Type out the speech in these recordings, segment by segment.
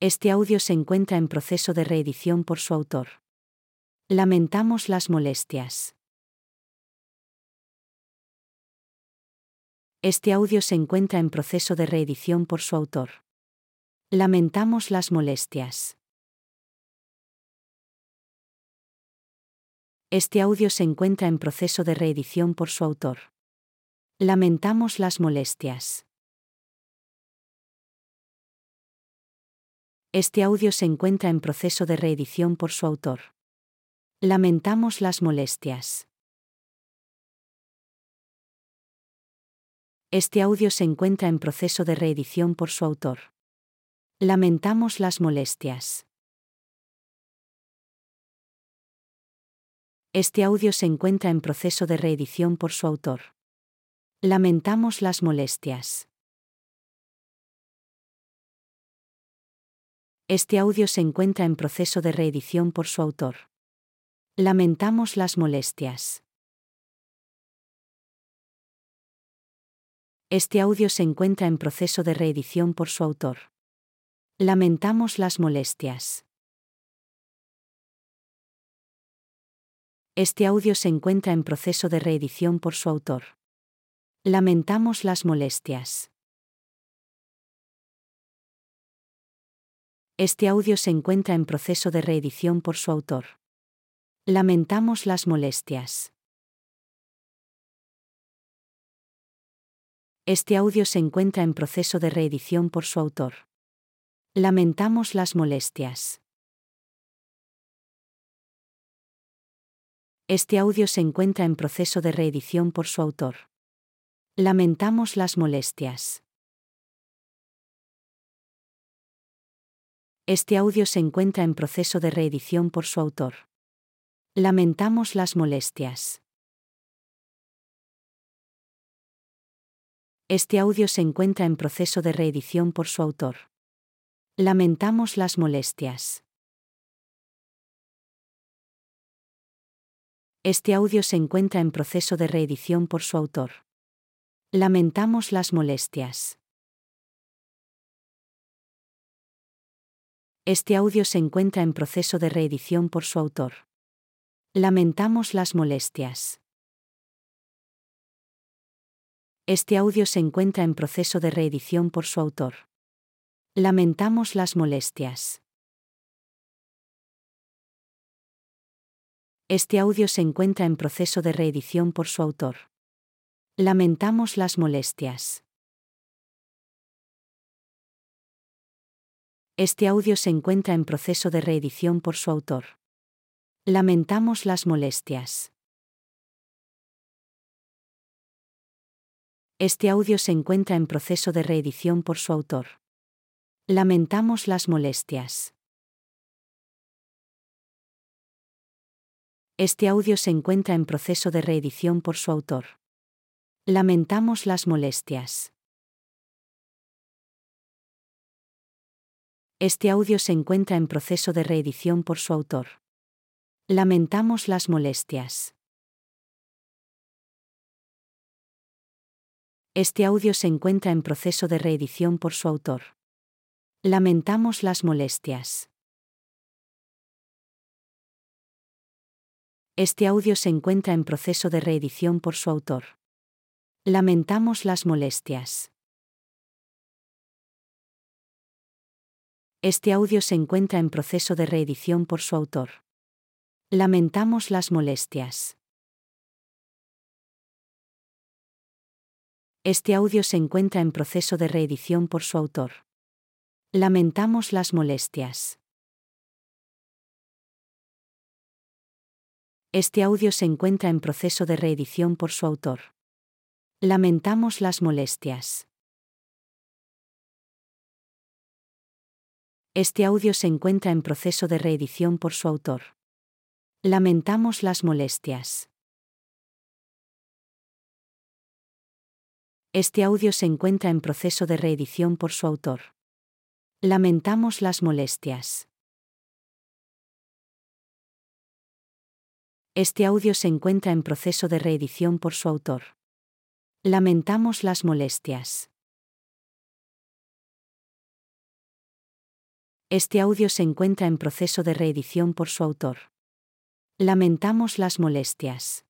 este audio se encuentra en proceso de reedición por su autor. Lamentamos las molestias. Este audio se encuentra en proceso de reedición por su autor. Lamentamos las molestias. Este audio se encuentra en proceso de reedición por su autor. Lamentamos las molestias. Este audio se encuentra en proceso de reedición por su autor. Lamentamos las molestias. Este audio se encuentra en proceso de reedición por su autor. Lamentamos las molestias. Este audio se encuentra en proceso de reedición por su autor. Lamentamos las molestias. Este audio se encuentra en proceso de reedición por su autor. Lamentamos las molestias. Este audio se encuentra en proceso de reedición por su autor. Lamentamos las molestias. Este audio se encuentra en proceso de reedición por su autor. Lamentamos las molestias. Este audio se encuentra en proceso de reedición por su autor. Lamentamos las molestias. Este audio se encuentra en proceso de reedición por su autor. Lamentamos las molestias. Este audio se encuentra en proceso de reedición por su autor. Lamentamos las molestias. Este audio se encuentra en proceso de reedición por su autor. Lamentamos las molestias. Este audio se encuentra en proceso de reedición por su autor. Lamentamos las molestias. Este audio se encuentra en proceso de reedición por su autor. Lamentamos las molestias. Este audio se encuentra en proceso de reedición por su autor. Lamentamos las molestias. Este audio se encuentra en proceso de reedición por su autor. Lamentamos las molestias. Este audio se encuentra en proceso de reedición por su autor. Lamentamos las molestias. Este audio se encuentra en proceso de reedición por su autor. Lamentamos las molestias. Este audio se encuentra en proceso de reedición por su autor. Lamentamos las molestias. Este audio se encuentra en proceso de reedición por su autor. Lamentamos las molestias. Este audio se encuentra en proceso de reedición por su autor. Lamentamos las molestias. Este audio se encuentra en proceso de reedición por su autor. Lamentamos las molestias. Este audio se encuentra en proceso de reedición por su autor. Lamentamos las molestias. Este audio se encuentra en proceso de reedición por su autor. Lamentamos las molestias. Este audio se encuentra en proceso de reedición por su autor. Lamentamos las molestias. Este audio se encuentra en proceso de reedición por su autor. Lamentamos las molestias. Este audio se encuentra en proceso de reedición por su autor. Lamentamos las molestias. Este audio se encuentra en proceso de reedición por su autor. Lamentamos las molestias. Este audio se encuentra en proceso de reedición por su autor. Lamentamos las molestias. Este audio se encuentra en proceso de reedición por su autor. Lamentamos las molestias.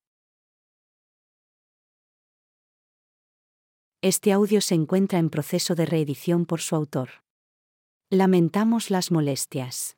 Este audio se encuentra en proceso de reedición por su autor. Lamentamos las molestias.